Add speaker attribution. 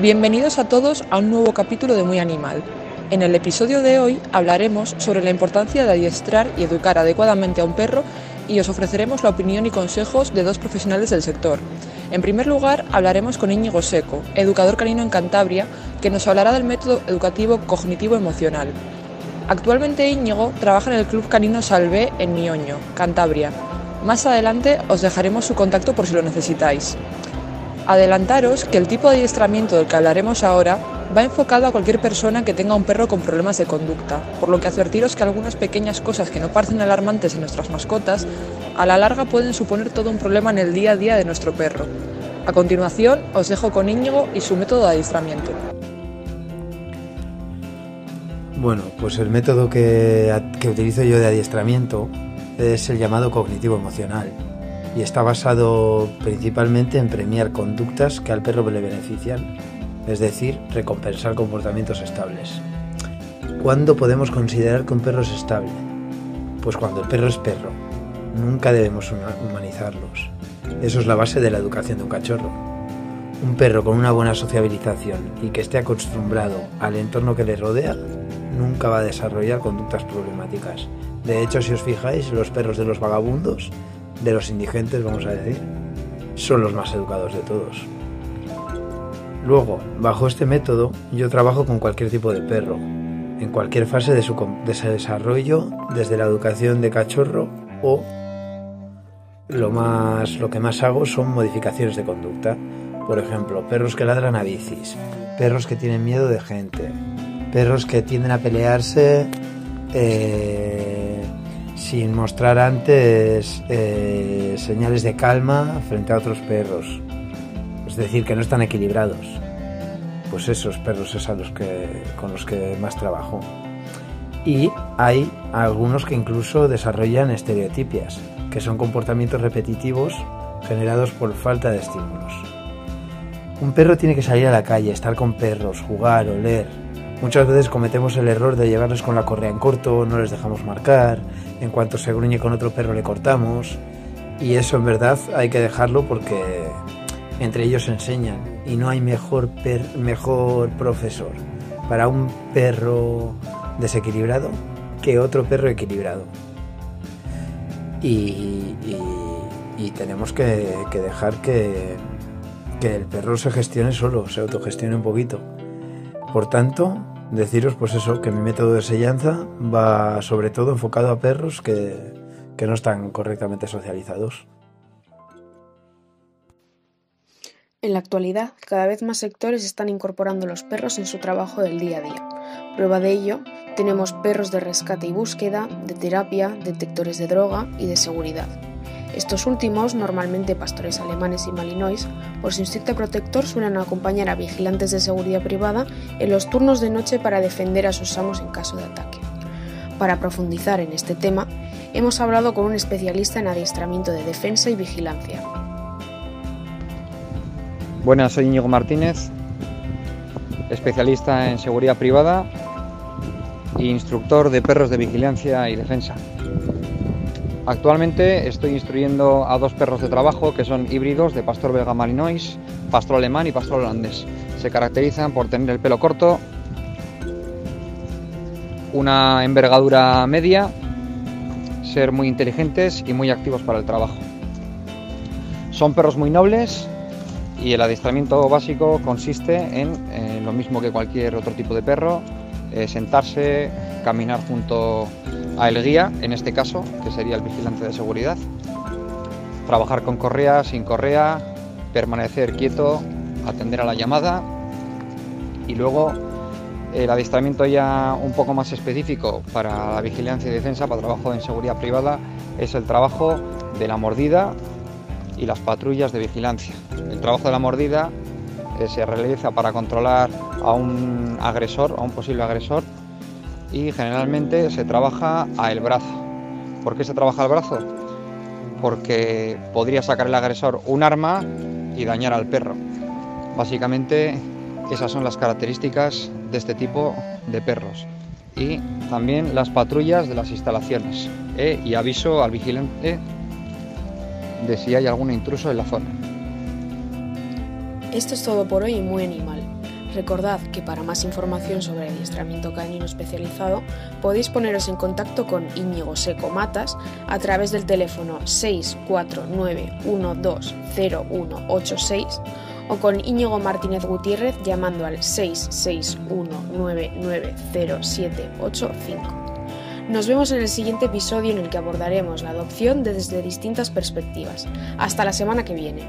Speaker 1: Bienvenidos a todos a un nuevo capítulo de Muy Animal. En el episodio de hoy hablaremos sobre la importancia de adiestrar y educar adecuadamente a un perro y os ofreceremos la opinión y consejos de dos profesionales del sector. En primer lugar, hablaremos con Íñigo Seco, educador canino en Cantabria, que nos hablará del método educativo cognitivo-emocional. Actualmente Íñigo trabaja en el Club Canino Salvé en Mioño, Cantabria. Más adelante os dejaremos su contacto por si lo necesitáis. Adelantaros que el tipo de adiestramiento del que hablaremos ahora va enfocado a cualquier persona que tenga un perro con problemas de conducta, por lo que advertiros que algunas pequeñas cosas que no parecen alarmantes en nuestras mascotas, a la larga pueden suponer todo un problema en el día a día de nuestro perro. A continuación, os dejo con Íñigo y su método de adiestramiento.
Speaker 2: Bueno, pues el método que, que utilizo yo de adiestramiento es el llamado cognitivo emocional y está basado principalmente en premiar conductas que al perro le benefician, es decir, recompensar comportamientos estables. ¿Cuándo podemos considerar que un perro es estable? Pues cuando el perro es perro. Nunca debemos humanizarlos. Eso es la base de la educación de un cachorro. Un perro con una buena sociabilización y que esté acostumbrado al entorno que le rodea nunca va a desarrollar conductas problemáticas. De hecho, si os fijáis, los perros de los vagabundos de los indigentes, vamos a decir, son los más educados de todos. Luego, bajo este método, yo trabajo con cualquier tipo de perro, en cualquier fase de su, desarrollo, desde la educación de cachorro o lo, más, lo que más hago son modificaciones de conducta. Por ejemplo, perros que ladran a bicis, perros que tienen miedo de gente, perros que tienden a pelearse eh, sin mostrar antes eh, señales de calma frente a otros perros. Es decir, que no están equilibrados. Pues esos perros es a los que, con los que más trabajo. Y hay algunos que incluso desarrollan estereotipias, que son comportamientos repetitivos generados por falta de estímulos. Un perro tiene que salir a la calle, estar con perros, jugar, oler, Muchas veces cometemos el error de llevarles con la correa en corto, no les dejamos marcar, en cuanto se gruñe con otro perro le cortamos. Y eso en verdad hay que dejarlo porque entre ellos se enseñan y no hay mejor, mejor profesor para un perro desequilibrado que otro perro equilibrado. Y, tenemos que, dejar que, que el perro se gestione solo, se autogestione un poquito. Por tanto, deciros pues eso, que mi método de enseñanza va sobre todo enfocado a perros que, que no están correctamente socializados.
Speaker 3: En la actualidad, cada vez más sectores están incorporando los perros en su trabajo del día a día. Prueba de ello, tenemos perros de rescate y búsqueda, de terapia, detectores de droga y de seguridad. Estos últimos, normalmente pastores alemanes y malinois, por su instinto protector suelen acompañar a vigilantes de seguridad privada en los turnos de noche para defender a sus amos en caso de ataque. Para profundizar en este tema, hemos hablado con un especialista en adiestramiento de defensa y vigilancia.
Speaker 4: Buenas, soy Íñigo Martínez, especialista en seguridad privada e instructor de perros de vigilancia y defensa. Actualmente estoy instruyendo a dos perros de trabajo que son híbridos de pastor belga malinois, pastor alemán y pastor holandés. Se caracterizan por tener el pelo corto, una envergadura media, ser muy inteligentes y muy activos para el trabajo. Son perros muy nobles y el adiestramiento básico consiste en, lo mismo que cualquier otro tipo de perro, eh, sentarse, caminar junto a el guía, en este caso, que sería el vigilante de seguridad, trabajar con correa, sin correa, permanecer quieto, atender a la llamada y luego el adiestramiento ya un poco más específico para la vigilancia y defensa, para trabajo en seguridad privada, es el trabajo de la mordida y las patrullas de vigilancia. El trabajo de la mordida eh, se realiza para controlar a un agresor, a un posible agresor, y generalmente se trabaja a el brazo. ¿Por qué se trabaja al brazo? Porque podría sacar el agresor un arma y dañar al perro. Básicamente esas son las características de este tipo de perros. Y también las patrullas de las instalaciones. ¿eh? Y aviso al vigilante de si hay algún intruso en la zona.
Speaker 3: Esto es todo por hoy Muy Animal. Recordad que para más información sobre adiestramiento canino especializado podéis poneros en contacto con Íñigo Seco Matas a través del teléfono 649120186 o con Íñigo Martínez Gutiérrez llamando al 661990785. Nos vemos en el siguiente episodio en el que abordaremos la adopción desde distintas perspectivas. Hasta la semana que viene.